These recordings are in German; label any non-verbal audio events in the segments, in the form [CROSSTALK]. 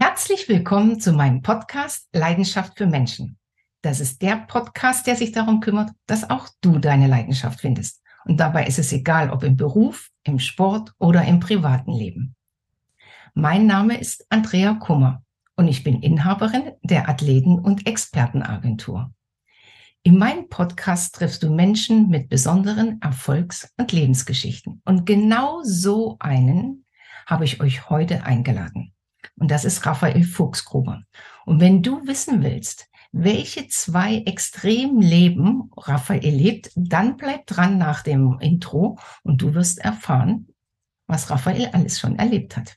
Herzlich willkommen zu meinem Podcast Leidenschaft für Menschen. Das ist der Podcast, der sich darum kümmert, dass auch du deine Leidenschaft findest. Und dabei ist es egal, ob im Beruf, im Sport oder im privaten Leben. Mein Name ist Andrea Kummer und ich bin Inhaberin der Athleten- und Expertenagentur. In meinem Podcast triffst du Menschen mit besonderen Erfolgs- und Lebensgeschichten. Und genau so einen habe ich euch heute eingeladen. Und das ist Raphael Fuchsgruber. Und wenn du wissen willst, welche zwei Extremleben Raphael lebt, dann bleib dran nach dem Intro und du wirst erfahren, was Raphael alles schon erlebt hat.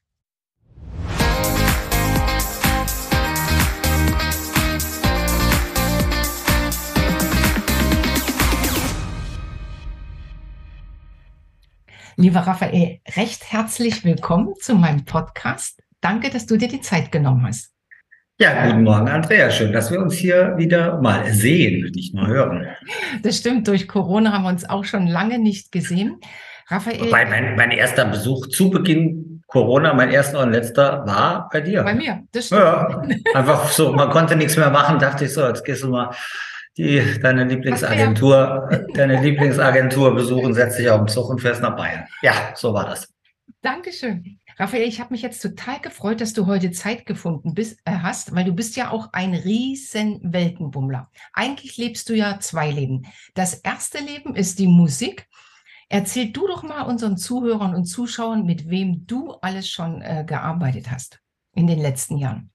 Lieber Raphael, recht herzlich willkommen zu meinem Podcast. Danke, dass du dir die Zeit genommen hast. Ja, guten Morgen, Andrea. Schön, dass wir uns hier wieder mal sehen, nicht nur hören. Das stimmt. Durch Corona haben wir uns auch schon lange nicht gesehen. Raphael. Wobei mein, mein erster Besuch zu Beginn Corona, mein erster und letzter, war bei dir. Bei mir, das stimmt. Ja, einfach so, man konnte nichts mehr machen, dachte ich so, jetzt gehst du mal die, deine Lieblingsagentur, deine Lieblingsagentur besuchen, setzt dich auf den Zug und fährst nach Bayern. Ja, so war das. Dankeschön. Raphael, ich habe mich jetzt total gefreut, dass du heute Zeit gefunden bist, äh, hast, weil du bist ja auch ein riesen Weltenbummler. Eigentlich lebst du ja zwei Leben. Das erste Leben ist die Musik. Erzähl du doch mal unseren Zuhörern und Zuschauern, mit wem du alles schon äh, gearbeitet hast in den letzten Jahren.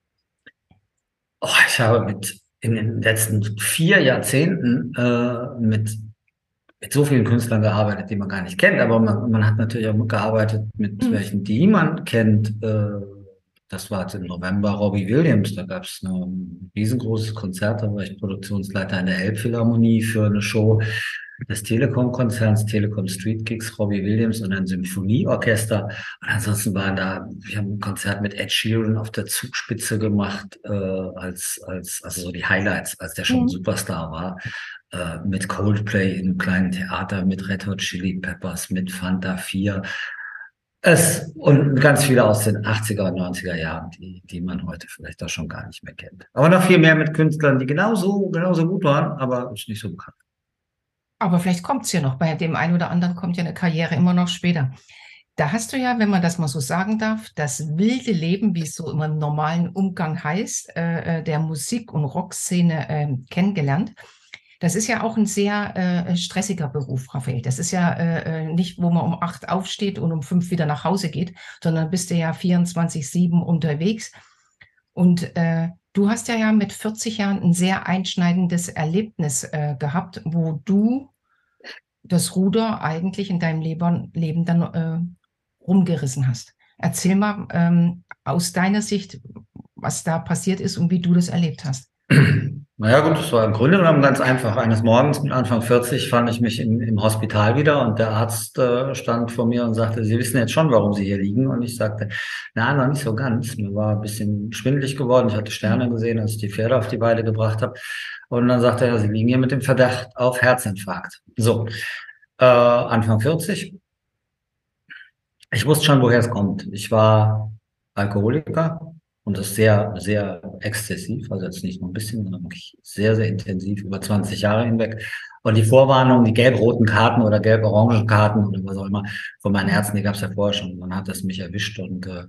Oh, ich habe mit in den letzten vier Jahrzehnten äh, mit, mit so vielen Künstlern gearbeitet, die man gar nicht kennt, aber man, man hat natürlich auch gearbeitet mit mhm. welchen, die man kennt. Äh, das war im November Robbie Williams, da gab es ein riesengroßes Konzert, da war ich Produktionsleiter in der Elbphilharmonie für eine Show des Telekom-Konzerns, Telekom Street Gigs, Robbie Williams und ein Symphonieorchester. Und ansonsten waren da, wir haben ein Konzert mit Ed Sheeran auf der Zugspitze gemacht, äh, als, als, also so die Highlights, als der schon mhm. Superstar war. Äh, mit Coldplay in einem kleinen Theater, mit Red Hot Chili Peppers, mit Fanta 4. Es, und ganz viele aus den 80er und 90er Jahren, die, die man heute vielleicht auch schon gar nicht mehr kennt. Aber noch viel mehr mit Künstlern, die genauso, genauso gut waren, aber nicht so bekannt. Aber vielleicht kommt es ja noch. Bei dem einen oder anderen kommt ja eine Karriere immer noch später. Da hast du ja, wenn man das mal so sagen darf, das wilde Leben, wie es so im normalen Umgang heißt, äh, äh, der Musik- und Rockszene äh, kennengelernt. Das ist ja auch ein sehr äh, stressiger Beruf, Raphael. Das ist ja äh, äh, nicht, wo man um acht aufsteht und um fünf wieder nach Hause geht, sondern bist du ja 24-7 unterwegs. Und äh, Du hast ja, ja mit 40 Jahren ein sehr einschneidendes Erlebnis äh, gehabt, wo du das Ruder eigentlich in deinem Leben, Leben dann äh, rumgerissen hast. Erzähl mal ähm, aus deiner Sicht, was da passiert ist und wie du das erlebt hast. [CLEARS THROAT] Naja gut, das war im Grunde genommen ganz einfach. Eines Morgens mit Anfang 40 fand ich mich im, im Hospital wieder und der Arzt äh, stand vor mir und sagte, Sie wissen jetzt schon, warum Sie hier liegen. Und ich sagte, na, noch nicht so ganz. Mir war ein bisschen schwindelig geworden. Ich hatte Sterne gesehen, als ich die Pferde auf die Weide gebracht habe. Und dann sagte er, Sie liegen hier mit dem Verdacht auf Herzinfarkt. So, äh, Anfang 40. Ich wusste schon, woher es kommt. Ich war Alkoholiker, und das sehr, sehr exzessiv, also jetzt nicht nur ein bisschen, sondern wirklich sehr, sehr intensiv über 20 Jahre hinweg. Und die Vorwarnung, die gelb-roten Karten oder gelb-orangen Karten oder was auch immer von meinen Ärzten, die gab es ja vorher schon. Dann hat das mich erwischt und äh,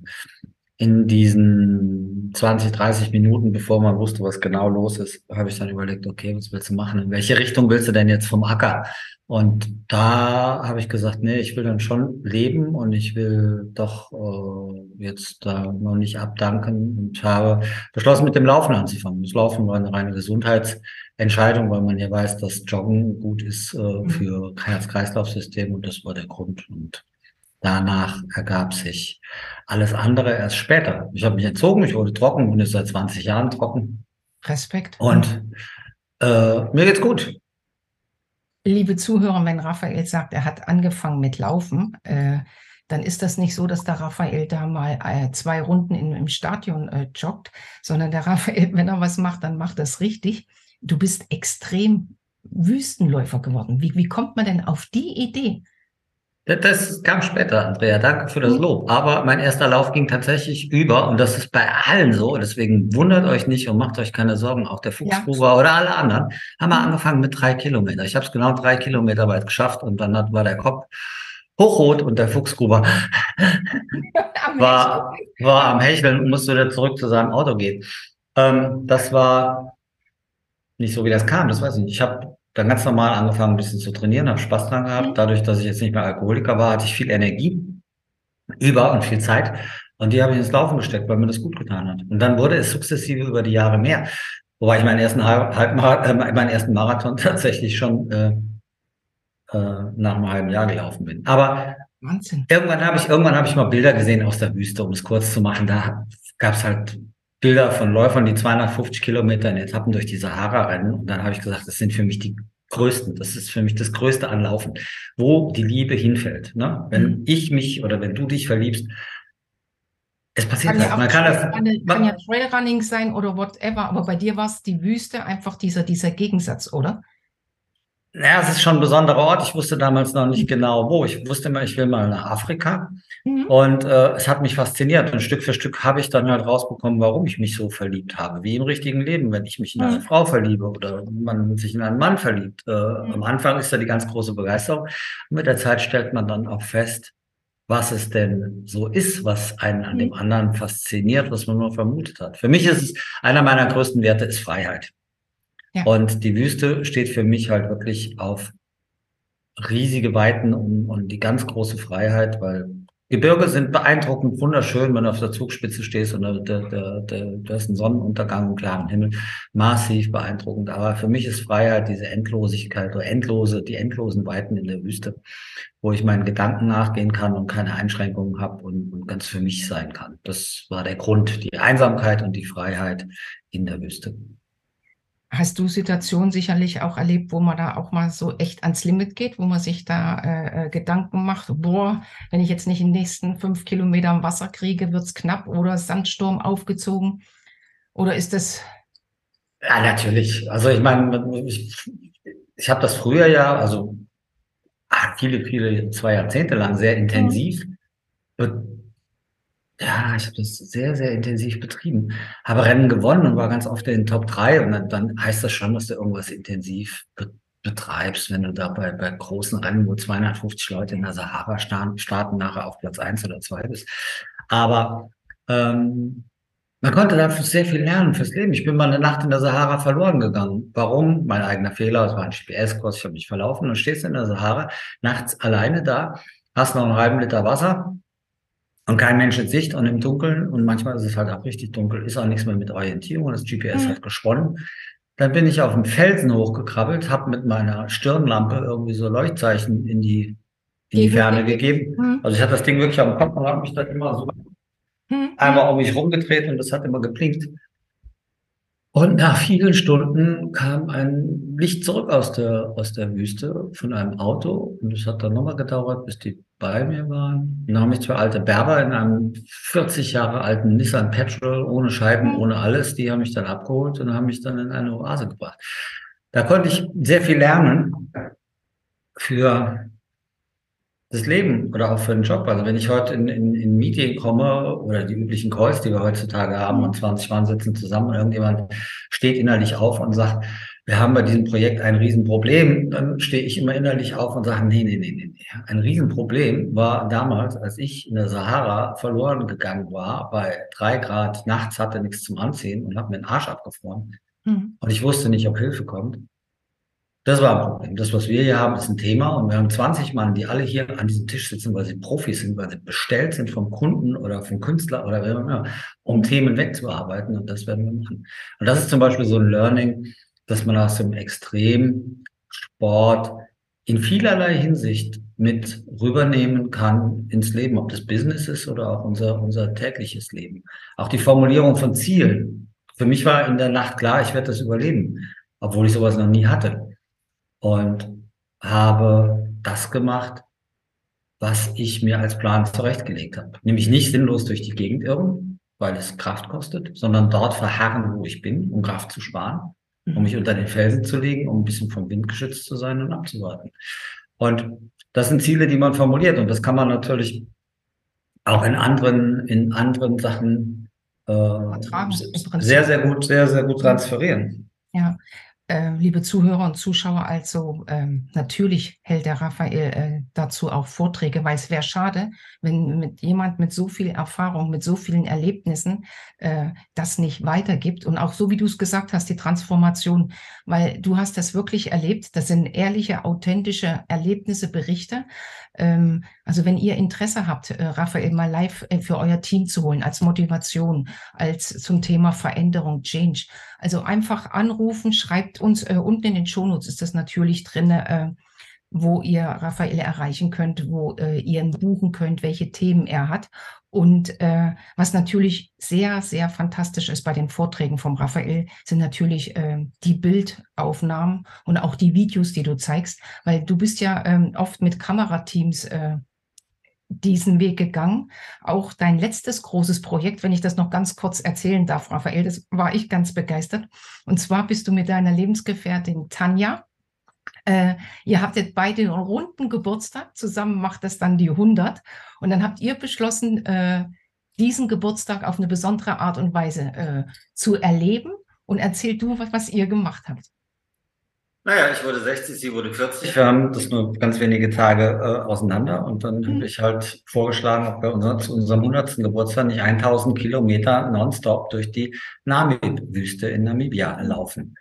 in diesen 20, 30 Minuten, bevor man wusste, was genau los ist, habe ich dann überlegt, okay, was willst du machen? In welche Richtung willst du denn jetzt vom Acker? Und da habe ich gesagt, nee, ich will dann schon leben und ich will doch äh, jetzt da noch nicht abdanken und habe beschlossen, mit dem Laufen anzufangen. Das Laufen war eine reine Gesundheitsentscheidung, weil man ja weiß, dass Joggen gut ist äh, mhm. für Herz-Kreislauf-System und das war der Grund. Und danach ergab sich alles andere erst später. Ich habe mich entzogen, ich wurde trocken, bin jetzt seit 20 Jahren trocken. Respekt. Und äh, mir geht's gut liebe Zuhörer, wenn Raphael sagt, er hat angefangen mit Laufen, äh, dann ist das nicht so, dass der Raphael da mal äh, zwei Runden in, im Stadion äh, joggt, sondern der Raphael, [LAUGHS] wenn er was macht, dann macht das richtig. Du bist extrem Wüstenläufer geworden. Wie, wie kommt man denn auf die Idee? Das kam später, Andrea. Danke für das mhm. Lob. Aber mein erster Lauf ging tatsächlich über und das ist bei allen so. Deswegen wundert euch nicht und macht euch keine Sorgen. Auch der Fuchsgruber ja. oder alle anderen haben wir angefangen mit drei Kilometer. Ich habe es genau drei Kilometer weit geschafft und dann war der Kopf hochrot und der Fuchsgruber [LAUGHS] war, war am Hecheln und musste wieder zurück zu seinem Auto gehen. Ähm, das war nicht so, wie das kam. Das weiß ich nicht. Ich habe dann ganz normal angefangen, ein bisschen zu trainieren, habe Spaß dran gehabt. Mhm. Dadurch, dass ich jetzt nicht mehr Alkoholiker war, hatte ich viel Energie über und viel Zeit. Und die habe ich ins Laufen gesteckt, weil mir das gut getan hat. Und dann wurde es sukzessive über die Jahre mehr. Wobei ich meinen ersten, Halbmarathon, äh, meinen ersten Marathon [LAUGHS] tatsächlich schon äh, äh, nach einem halben Jahr gelaufen bin. Aber Wahnsinn. irgendwann habe ich, irgendwann habe ich mal Bilder gesehen aus der Wüste, um es kurz zu machen. Da gab es halt Bilder von Läufern, die 250 Kilometer in Etappen durch die Sahara rennen. Und dann habe ich gesagt, das sind für mich die größten. Das ist für mich das größte Anlaufen, wo die Liebe hinfällt. Ne? Wenn mhm. ich mich oder wenn du dich verliebst, es passiert kann halt. Ja man kann, das, kann, kann ja Trailrunning sein oder whatever, aber bei dir war es die Wüste einfach dieser, dieser Gegensatz, oder? Ja, es ist schon ein besonderer Ort. Ich wusste damals noch nicht genau wo. Ich wusste immer, ich will mal nach Afrika. Mhm. Und äh, es hat mich fasziniert. Und Stück für Stück habe ich dann halt rausbekommen, warum ich mich so verliebt habe. Wie im richtigen Leben, wenn ich mich in eine mhm. Frau verliebe oder man sich in einen Mann verliebt. Äh, mhm. Am Anfang ist da die ganz große Begeisterung. Und mit der Zeit stellt man dann auch fest, was es denn so ist, was einen an dem mhm. anderen fasziniert, was man nur vermutet hat. Für mich ist es, einer meiner größten Werte ist Freiheit. Und die Wüste steht für mich halt wirklich auf riesige Weiten und, und die ganz große Freiheit, weil Gebirge sind beeindruckend, wunderschön, wenn du auf der Zugspitze stehst und da, da, da, da ist ein Sonnenuntergang, einen klaren Himmel, massiv beeindruckend. Aber für mich ist Freiheit diese Endlosigkeit oder endlose, die endlosen Weiten in der Wüste, wo ich meinen Gedanken nachgehen kann und keine Einschränkungen habe und, und ganz für mich sein kann. Das war der Grund, die Einsamkeit und die Freiheit in der Wüste hast du Situationen sicherlich auch erlebt, wo man da auch mal so echt ans Limit geht, wo man sich da äh, äh Gedanken macht, boah, wenn ich jetzt nicht in den nächsten fünf Kilometern Wasser kriege, wird's knapp oder Sandsturm aufgezogen? Oder ist das? Ja, natürlich. Also ich meine, ich, ich habe das früher ja, also ach, viele, viele, zwei Jahrzehnte lang sehr intensiv mhm. Ja, ich habe das sehr, sehr intensiv betrieben. Habe Rennen gewonnen und war ganz oft in den Top 3 und dann, dann heißt das schon, dass du irgendwas intensiv be betreibst, wenn du da bei, großen Rennen, wo 250 Leute in der Sahara starten, starten nachher auf Platz 1 oder 2 bist. Aber ähm, man konnte da sehr viel lernen fürs Leben. Ich bin mal eine Nacht in der Sahara verloren gegangen. Warum? Mein eigener Fehler, es war ein GPS-Kurs, ich habe mich verlaufen und stehst in der Sahara, nachts alleine da, hast noch einen halben Liter Wasser, und kein Mensch in Sicht und im Dunkeln und manchmal ist es halt auch richtig dunkel, ist auch nichts mehr mit Orientierung, das GPS mhm. hat gesponnen. Dann bin ich auf dem Felsen hochgekrabbelt, habe mit meiner Stirnlampe irgendwie so Leuchtzeichen in die, in die Ferne gegeben. Mhm. Also ich hatte das Ding wirklich am Kopf und habe mich dann immer so mhm. einmal um mich rumgedreht und das hat immer geblinkt. Und nach vielen Stunden kam ein Licht zurück aus der, aus der Wüste von einem Auto. Und es hat dann nochmal gedauert, bis die bei mir waren. Dann haben mich zwei alte Berber in einem 40 Jahre alten Nissan Petrol ohne Scheiben, ohne alles, die haben mich dann abgeholt und haben mich dann in eine Oase gebracht. Da konnte ich sehr viel lernen für das Leben oder auch für den Job. Also wenn ich heute in, in, in Meeting komme oder die üblichen Calls, die wir heutzutage haben und 20 Mann sitzen zusammen und irgendjemand steht innerlich auf und sagt, wir haben bei diesem Projekt ein Riesenproblem, dann stehe ich immer innerlich auf und sage, nee, nee, nee, nee, nee. Ein Riesenproblem war damals, als ich in der Sahara verloren gegangen war, bei drei Grad nachts hatte nichts zum Anziehen und habe mir den Arsch abgefroren. Mhm. Und ich wusste nicht, ob Hilfe kommt. Das war ein Problem. Das, was wir hier haben, ist ein Thema. Und wir haben 20 Mann, die alle hier an diesem Tisch sitzen, weil sie Profis sind, weil sie bestellt sind vom Kunden oder vom Künstler oder wer auch immer, um Themen wegzuarbeiten. Und das werden wir machen. Und das ist zum Beispiel so ein Learning, dass man aus dem Extremsport in vielerlei Hinsicht mit rübernehmen kann ins Leben, ob das Business ist oder auch unser, unser tägliches Leben. Auch die Formulierung von Zielen. Für mich war in der Nacht klar, ich werde das überleben, obwohl ich sowas noch nie hatte. Und habe das gemacht, was ich mir als Plan zurechtgelegt habe. Nämlich nicht sinnlos durch die Gegend irren, weil es Kraft kostet, sondern dort verharren, wo ich bin, um Kraft zu sparen um mich unter den Felsen zu legen, um ein bisschen vom Wind geschützt zu sein und abzuwarten. Und das sind Ziele, die man formuliert und das kann man natürlich auch in anderen, in anderen Sachen äh, sehr, sehr gut, sehr, sehr gut transferieren. Ja, äh, liebe Zuhörer und Zuschauer, also ähm, natürlich hält der Raphael äh, dazu auch Vorträge, weil es wäre schade, wenn mit jemand mit so viel Erfahrung, mit so vielen Erlebnissen äh, das nicht weitergibt. Und auch so wie du es gesagt hast, die Transformation, weil du hast das wirklich erlebt. Das sind ehrliche, authentische Erlebnisse, Berichte. Ähm, also wenn ihr Interesse habt, äh, Raphael mal live äh, für euer Team zu holen, als Motivation, als zum Thema Veränderung, Change. Also einfach anrufen, schreibt uns äh, unten in den Shownotes ist das natürlich drin, äh, wo ihr Raphael erreichen könnt, wo äh, ihr ihn buchen könnt, welche Themen er hat. Und äh, was natürlich sehr, sehr fantastisch ist bei den Vorträgen vom Raphael, sind natürlich äh, die Bildaufnahmen und auch die Videos, die du zeigst, weil du bist ja ähm, oft mit Kamerateams äh, diesen Weg gegangen. Auch dein letztes großes Projekt, wenn ich das noch ganz kurz erzählen darf, Raphael, das war ich ganz begeistert. Und zwar bist du mit deiner Lebensgefährtin Tanja. Äh, ihr habt jetzt beide einen runden Geburtstag, zusammen macht das dann die 100. Und dann habt ihr beschlossen, äh, diesen Geburtstag auf eine besondere Art und Weise äh, zu erleben. Und erzähl du, was, was ihr gemacht habt. Naja, ich wurde 60, sie wurde 40. Wir haben das nur ganz wenige Tage äh, auseinander und dann mhm. habe ich halt vorgeschlagen, ob wir unser, zu unserem 100. Geburtstag nicht 1000 Kilometer nonstop durch die Namib-Wüste in Namibia laufen.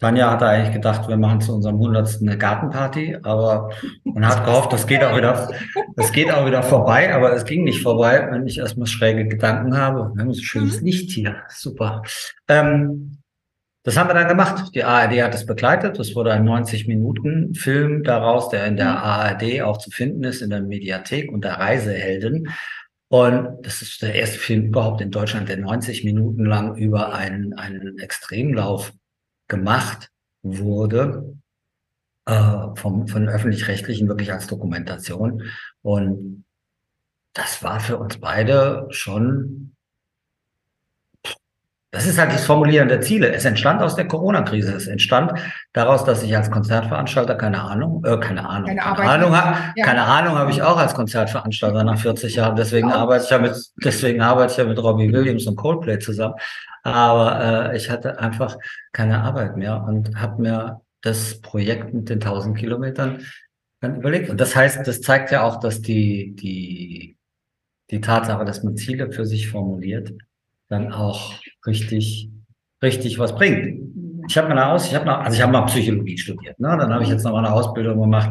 Tanja hatte eigentlich gedacht, wir machen zu unserem 100. eine Gartenparty, aber man hat gehofft, das geht auch wieder, das geht auch wieder vorbei, aber es ging nicht vorbei, wenn ich erstmal schräge Gedanken habe. Wir haben so schönes mhm. Licht hier. Super. Ähm, das haben wir dann gemacht. Die ARD hat es begleitet. Das wurde ein 90-Minuten-Film daraus, der in der mhm. ARD auch zu finden ist, in der Mediathek und der Reisehelden. Und das ist der erste Film überhaupt in Deutschland, der 90 Minuten lang über einen, einen Extremlauf gemacht wurde, äh, vom, von öffentlich-rechtlichen wirklich als Dokumentation. Und das war für uns beide schon das ist halt das Formulieren der Ziele. Es entstand aus der Corona-Krise. Es entstand daraus, dass ich als Konzertveranstalter keine Ahnung, äh, keine Ahnung, keine, keine Ahnung habe. Ja. Keine Ahnung habe ich auch als Konzertveranstalter nach 40 Jahren. Deswegen oh. arbeite ich ja mit, deswegen arbeite ich ja mit Robbie Williams und Coldplay zusammen. Aber äh, ich hatte einfach keine Arbeit mehr und habe mir das Projekt mit den 1000 Kilometern dann überlegt. Und das heißt, das zeigt ja auch, dass die die die Tatsache, dass man Ziele für sich formuliert, dann auch richtig, richtig was bringt. Ich habe mal aus, ich habe also ich habe mal Psychologie studiert. Ne? Dann habe ich jetzt noch mal eine Ausbildung gemacht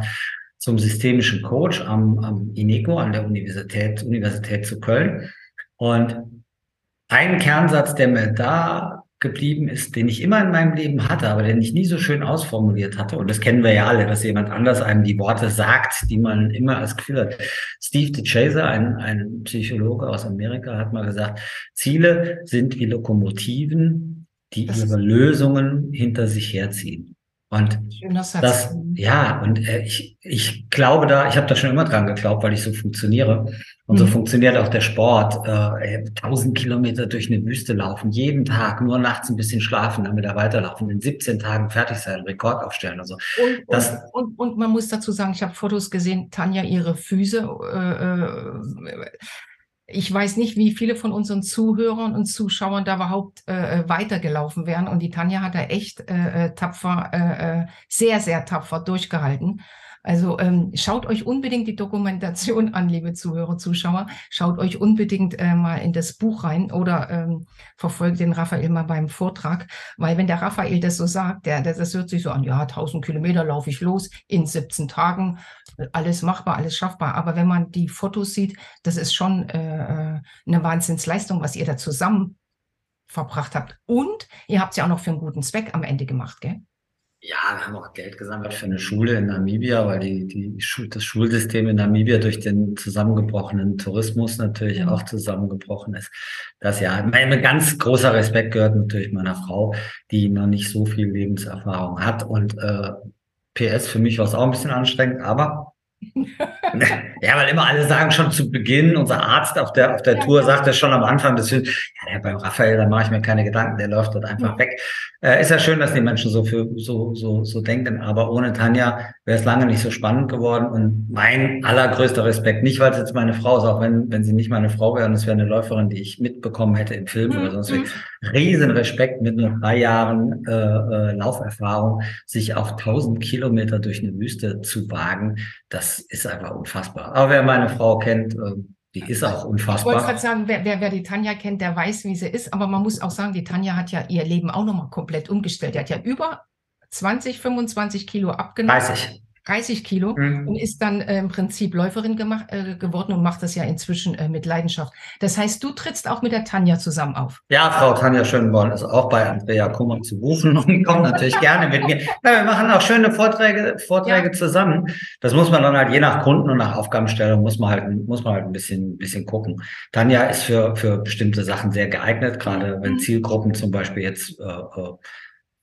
zum systemischen Coach am, am INECO an der Universität Universität zu Köln. Und ein Kernsatz, der mir da geblieben ist, den ich immer in meinem Leben hatte, aber den ich nie so schön ausformuliert hatte. Und das kennen wir ja alle, dass jemand anders einem die Worte sagt, die man immer als Gefühl hat. Steve DeChaser, ein, ein Psychologe aus Amerika, hat mal gesagt, Ziele sind wie Lokomotiven, die ihre Lösungen hinter sich herziehen. Und das, ja, und äh, ich, ich glaube da, ich habe da schon immer dran geglaubt, weil ich so funktioniere. Und so mhm. funktioniert auch der Sport. Äh, 1000 Kilometer durch eine Wüste laufen, jeden Tag, nur nachts ein bisschen schlafen, dann wieder weiterlaufen, in 17 Tagen fertig sein, Rekord aufstellen. Also und, das, und, und, und man muss dazu sagen, ich habe Fotos gesehen, Tanja, ihre Füße. Äh, äh ich weiß nicht, wie viele von unseren Zuhörern und Zuschauern da überhaupt äh, äh, weitergelaufen wären. Und die Tanja hat da echt äh, äh tapfer, äh, äh, sehr, sehr tapfer durchgehalten. Also ähm, schaut euch unbedingt die Dokumentation an, liebe Zuhörer, Zuschauer. Schaut euch unbedingt äh, mal in das Buch rein oder ähm, verfolgt den Raphael mal beim Vortrag, weil wenn der Raphael das so sagt, der, der, das hört sich so an, ja, 1000 Kilometer laufe ich los in 17 Tagen, alles machbar, alles schaffbar. Aber wenn man die Fotos sieht, das ist schon äh, äh eine Wahnsinnsleistung, was ihr da zusammen verbracht habt. Und ihr habt es ja auch noch für einen guten Zweck am Ende gemacht, gell? Ja, wir haben auch Geld gesammelt für eine Schule in Namibia, weil die, die, das Schulsystem in Namibia durch den zusammengebrochenen Tourismus natürlich mhm. auch zusammengebrochen ist. Das ja, mein ganz großer Respekt gehört natürlich meiner Frau, die noch nicht so viel Lebenserfahrung hat. Und äh, PS, für mich war es auch ein bisschen anstrengend, aber [LAUGHS] [LAUGHS] Ja, weil immer alle sagen schon zu Beginn, unser Arzt auf der, auf der ja, Tour ja. sagt ja schon am Anfang des Films, ja, beim Raphael, da mache ich mir keine Gedanken, der läuft dort einfach ja. weg. Äh, ist ja schön, dass die Menschen so für, so, so, so denken, aber ohne Tanja wäre es lange nicht so spannend geworden und mein allergrößter Respekt, nicht weil es jetzt meine Frau ist, auch wenn, wenn sie nicht meine Frau wäre und es wäre eine Läuferin, die ich mitbekommen hätte im Film mhm. oder sonst wie. Riesen Respekt mit nur drei Jahren äh, äh, Lauferfahrung, sich auf 1000 Kilometer durch eine Wüste zu wagen, das ist einfach unfassbar. Aber wer meine Frau kennt, äh, die ist auch unfassbar. Ich wollte gerade sagen, wer, wer, wer, die Tanja kennt, der weiß, wie sie ist. Aber man muss auch sagen, die Tanja hat ja ihr Leben auch nochmal komplett umgestellt. Die hat ja über 20, 25 Kilo abgenommen. 30. 30 Kilo mhm. und ist dann äh, im Prinzip Läuferin gemacht, äh, geworden und macht das ja inzwischen äh, mit Leidenschaft. Das heißt, du trittst auch mit der Tanja zusammen auf. Ja, Frau Tanja Schönborn ist auch bei Andrea Kummer zu buchen und [LAUGHS] kommt natürlich gerne mit mir. Ja, wir machen auch schöne Vorträge, Vorträge ja. zusammen. Das muss man dann halt je nach Kunden und nach Aufgabenstellung muss man halt, muss man halt ein bisschen, bisschen gucken. Tanja ist für, für bestimmte Sachen sehr geeignet, gerade wenn mhm. Zielgruppen zum Beispiel jetzt äh, äh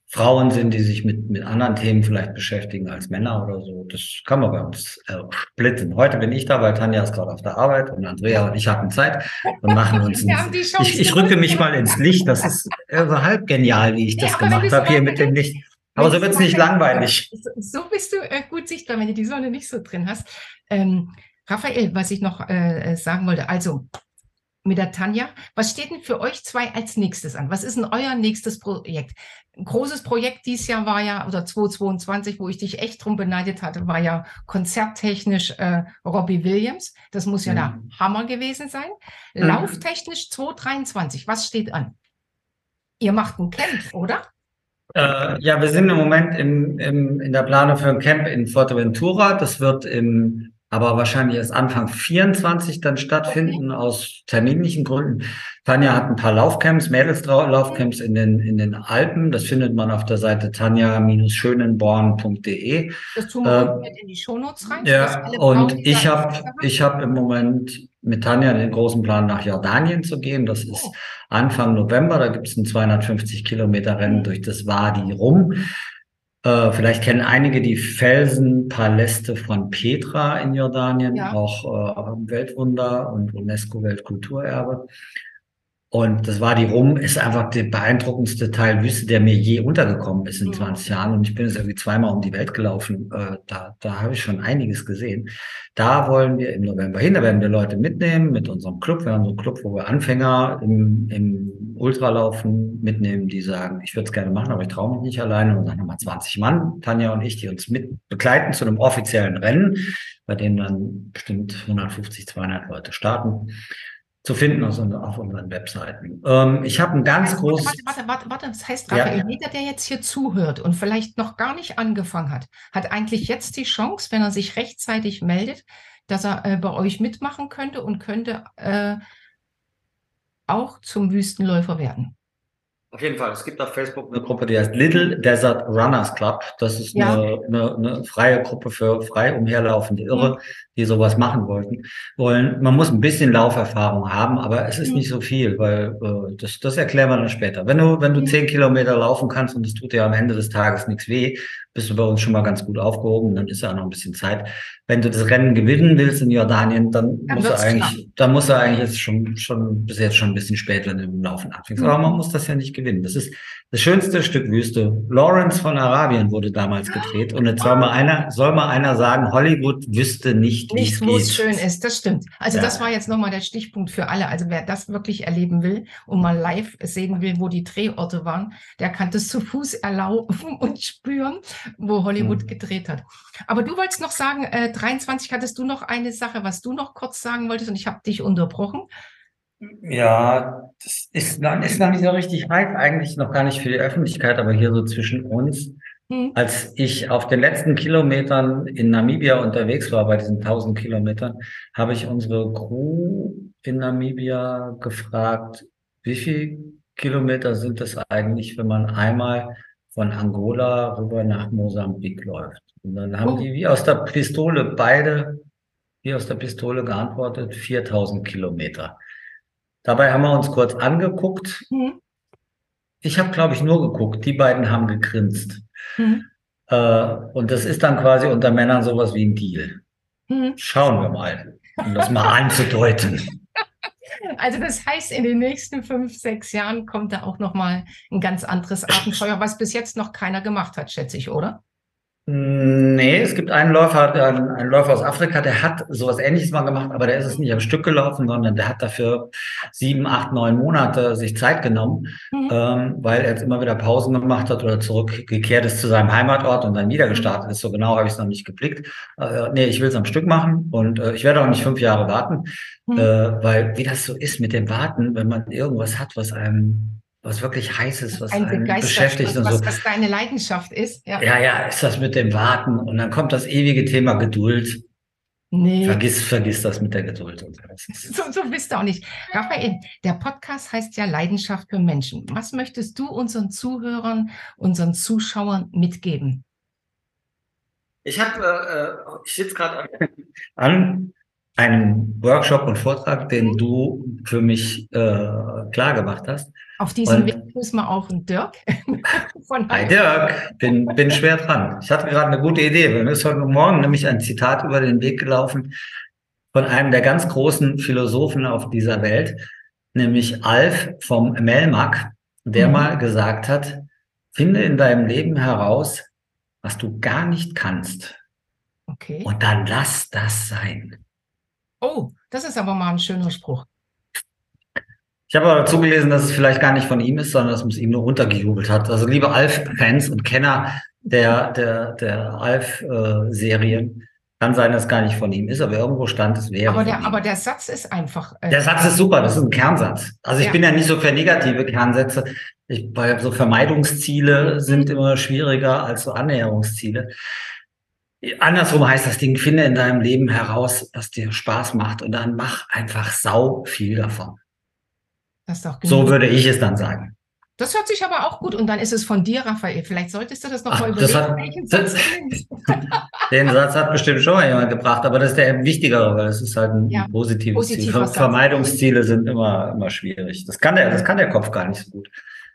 Frauen sind, die sich mit, mit anderen Themen vielleicht beschäftigen als Männer oder so. Das kann man bei uns äh, splitten. Heute bin ich da, weil Tanja ist gerade auf der Arbeit und Andrea und ich hatten Zeit und machen uns [LAUGHS] ein, ich, ich rücke mich mal ins Licht. Das ist äh, so halb genial, wie ich das ja, gemacht habe hier mit dem Licht. Aber so wird es nicht langweilig. So bist du äh, gut sichtbar, wenn du die Sonne nicht so drin hast. Ähm, Raphael, was ich noch äh, äh sagen wollte, also mit der Tanja. Was steht denn für euch zwei als nächstes an? Was ist denn euer nächstes Projekt? Ein großes Projekt dieses Jahr war ja, oder 2022, wo ich dich echt drum beneidet hatte, war ja konzerttechnisch äh, Robbie Williams. Das muss ja mhm. der Hammer gewesen sein. Mhm. Lauftechnisch 2023, was steht an? Ihr macht ein Camp, oder? Äh, ja, wir sind im Moment im, im, in der Planung für ein Camp in Fuerteventura. Das wird im aber wahrscheinlich erst Anfang 24 dann stattfinden aus terminlichen Gründen. Tanja hat ein paar Laufcamps, Mädelslaufcamps in den, in den Alpen. Das findet man auf der Seite tanja-schönenborn.de. Das tun wir äh, in die Shownotes rein. Ja, und ich habe ich habe im Moment mit Tanja den großen Plan, nach Jordanien zu gehen. Das ist oh. Anfang November. Da gibt es ein 250 Kilometer Rennen mhm. durch das Wadi Rum. Äh, vielleicht kennen einige die Felsenpaläste von Petra in Jordanien, ja. auch äh, Weltwunder und UNESCO-Weltkulturerbe. Und das war die Rum, ist einfach der beeindruckendste Teil Wüste, der mir je untergekommen ist in 20 Jahren. Und ich bin jetzt irgendwie zweimal um die Welt gelaufen. Äh, da da habe ich schon einiges gesehen. Da wollen wir im November hin. Da werden wir Leute mitnehmen mit unserem Club. Wir haben so einen Club, wo wir Anfänger im, im Ultralaufen mitnehmen, die sagen, ich würde es gerne machen, aber ich traue mich nicht alleine. Und dann haben wir 20 Mann, Tanja und ich, die uns mit begleiten zu einem offiziellen Rennen, bei dem dann bestimmt 150, 200 Leute starten zu finden auf, auf unseren Webseiten. Ähm, ich habe ein ganz großes. Warte, warte, warte, warte, das heißt, Raphael, ja. jeder, der jetzt hier zuhört und vielleicht noch gar nicht angefangen hat, hat eigentlich jetzt die Chance, wenn er sich rechtzeitig meldet, dass er äh, bei euch mitmachen könnte und könnte äh, auch zum Wüstenläufer werden. Auf jeden Fall. Es gibt auf Facebook eine Gruppe, die heißt Little Desert Runners Club. Das ist ja. eine, eine, eine, freie Gruppe für frei umherlaufende Irre, mhm. die sowas machen wollten. Wollen. Man muss ein bisschen Lauferfahrung haben, aber es ist mhm. nicht so viel, weil äh, das, das erklären wir dann später. Wenn du, wenn du mhm. zehn Kilometer laufen kannst und es tut dir am Ende des Tages nichts weh, bist du bei uns schon mal ganz gut aufgehoben. Dann ist ja noch ein bisschen Zeit. Wenn du das Rennen gewinnen willst in Jordanien, dann, dann musst du eigentlich, dann musst du eigentlich jetzt schon, schon, bis jetzt schon ein bisschen spät, wenn du im Laufen anfängst. Mhm. Aber man muss das ja nicht gewinnen. Das ist das schönste Stück Wüste. Lawrence von Arabien wurde damals gedreht. Und jetzt soll mal einer, soll mal einer sagen, Hollywood wüsste nicht, wie es wo es schön ist. Das stimmt. Also ja. das war jetzt nochmal der Stichpunkt für alle. Also wer das wirklich erleben will und mal live sehen will, wo die Drehorte waren, der kann das zu Fuß erlauben [LAUGHS] und spüren, wo Hollywood mhm. gedreht hat. Aber du wolltest noch sagen, äh, 23 hattest du noch eine Sache, was du noch kurz sagen wolltest und ich habe dich unterbrochen. Ja, das ist, ist noch nicht so richtig reif, eigentlich noch gar nicht für die Öffentlichkeit, aber hier so zwischen uns. Hm. Als ich auf den letzten Kilometern in Namibia unterwegs war, bei diesen 1000 Kilometern, habe ich unsere Crew in Namibia gefragt, wie viele Kilometer sind es eigentlich, wenn man einmal von Angola rüber nach Mosambik läuft? Und dann haben oh. die wie aus der Pistole beide, wie aus der Pistole geantwortet, 4000 Kilometer. Dabei haben wir uns kurz angeguckt. Mhm. Ich habe, glaube ich, nur geguckt. Die beiden haben gegrinst. Mhm. Äh, und das ist dann quasi unter Männern sowas wie ein Deal. Hm. Schauen wir mal, um das mal anzudeuten. Also das heißt, in den nächsten fünf, sechs Jahren kommt da auch noch mal ein ganz anderes Abenteuer, was bis jetzt noch keiner gemacht hat, schätze ich, oder? Nee, es gibt einen Läufer, einen Läufer aus Afrika, der hat sowas ähnliches mal gemacht, aber der ist es nicht am Stück gelaufen, sondern der hat dafür sieben, acht, neun Monate sich Zeit genommen, mhm. ähm, weil er jetzt immer wieder Pausen gemacht hat oder zurückgekehrt ist zu seinem Heimatort und dann wieder gestartet ist. So genau habe ich es noch nicht geblickt. Äh, nee, ich will es am Stück machen und äh, ich werde auch nicht fünf Jahre warten, mhm. äh, weil wie das so ist mit dem Warten, wenn man irgendwas hat, was einem was wirklich heiß ist, was einen beschäftigt was, und so. Was deine Leidenschaft ist. Ja. ja, ja, ist das mit dem Warten und dann kommt das ewige Thema Geduld. Nee. Vergiss, vergiss das mit der Geduld. So, so bist du auch nicht. Raphael, der Podcast heißt ja Leidenschaft für Menschen. Was möchtest du unseren Zuhörern, unseren Zuschauern mitgeben? Ich habe, äh, äh, ich sitze gerade [LAUGHS] an einem Workshop und Vortrag, den du für mich äh, klar gemacht hast. Auf diesem und, Weg müssen wir auch einen Dirk. [LAUGHS] Von Hi Dirk, bin, bin schwer dran. Ich hatte gerade eine gute Idee. Mir ist heute Morgen nämlich ein Zitat über den Weg gelaufen von einem der ganz großen Philosophen auf dieser Welt, nämlich Alf vom Melmac, der mhm. mal gesagt hat, finde in deinem Leben heraus, was du gar nicht kannst. Okay. Und dann lass das sein. Oh, das ist aber mal ein schöner Spruch. Ich habe aber dazu gelesen, dass es vielleicht gar nicht von ihm ist, sondern dass man es ihm nur runtergejubelt hat. Also liebe Alf-Fans und Kenner der, der, der Alf-Serien, kann sein, dass es gar nicht von ihm ist, aber irgendwo stand es wäre. Aber der, aber der Satz ist einfach. Äh, der Satz ist super, das ist ein Kernsatz. Also ich ja. bin ja nicht so für negative Kernsätze. Ich, bei so Vermeidungsziele sind immer schwieriger als so Annäherungsziele. Andersrum heißt das Ding, finde in deinem Leben heraus, was dir Spaß macht und dann mach einfach sau viel davon. So würde ich es dann sagen. Das hört sich aber auch gut und dann ist es von dir, Raphael. Vielleicht solltest du das noch Ach, mal überlegen. Das hat, das, [LAUGHS] den Satz hat bestimmt schon mal jemand gebracht, aber das ist der wichtigere, weil es ist halt ein ja, positives Ziel. Vermeidungsziele sind immer, immer schwierig. Das kann der, das kann der Kopf gar nicht so gut.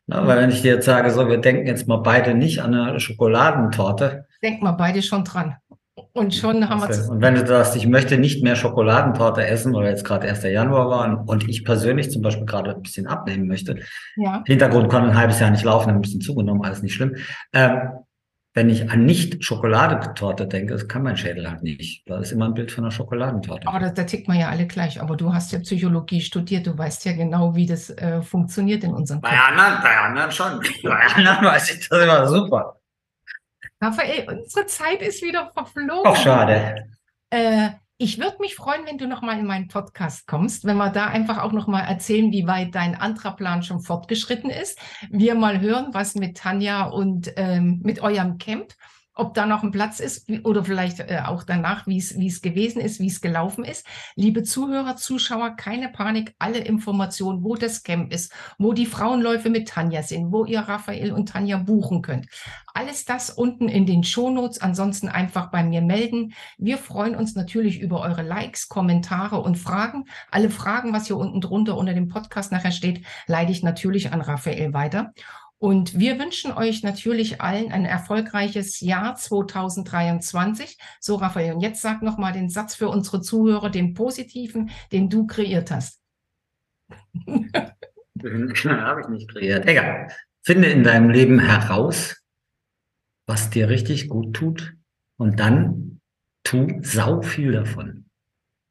Na, weil wenn ich dir jetzt sage, so, wir denken jetzt mal beide nicht an eine Schokoladentorte. Denken wir beide schon dran. Und schon haben wir Und wenn du sagst, ich möchte nicht mehr Schokoladentorte essen, weil jetzt gerade 1. Januar war und ich persönlich zum Beispiel gerade ein bisschen abnehmen möchte. Ja. Hintergrund konnte ein halbes Jahr nicht laufen, ein bisschen zugenommen, alles nicht schlimm. Ähm, wenn ich an nicht Schokoladentorte denke, das kann mein Schädel halt nicht. Da ist immer ein Bild von einer Schokoladentorte. Aber da, da tickt man ja alle gleich. Aber du hast ja Psychologie studiert, du weißt ja genau, wie das äh, funktioniert in unserem Kopf. Bei anderen, bei anderen schon. [LAUGHS] Bei anderen weiß ich das immer super. Raphael, unsere Zeit ist wieder verflogen. Ach, schade. Äh, ich würde mich freuen, wenn du noch mal in meinen Podcast kommst, wenn wir da einfach auch noch mal erzählen, wie weit dein Antraplan schon fortgeschritten ist. Wir mal hören, was mit Tanja und ähm, mit eurem Camp ob da noch ein Platz ist oder vielleicht äh, auch danach, wie es wie es gewesen ist, wie es gelaufen ist. Liebe Zuhörer, Zuschauer, keine Panik, alle Informationen, wo das Camp ist, wo die Frauenläufe mit Tanja sind, wo ihr Raphael und Tanja buchen könnt. Alles das unten in den Shownotes, ansonsten einfach bei mir melden. Wir freuen uns natürlich über eure Likes, Kommentare und Fragen. Alle Fragen, was hier unten drunter unter dem Podcast nachher steht, leite ich natürlich an Raphael weiter. Und wir wünschen euch natürlich allen ein erfolgreiches Jahr 2023. So, Raphael, und jetzt sag nochmal den Satz für unsere Zuhörer, den positiven, den du kreiert hast. [LAUGHS] Habe ich nicht kreiert. Egal. Finde in deinem Leben heraus, was dir richtig gut tut und dann tu sau viel davon.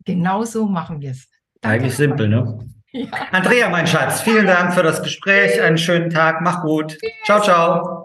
Genauso machen wir es. Eigentlich simpel, ne? Ja. Andrea, mein Schatz, vielen Dank für das Gespräch. Einen schönen Tag. Mach gut. Ciao, ciao.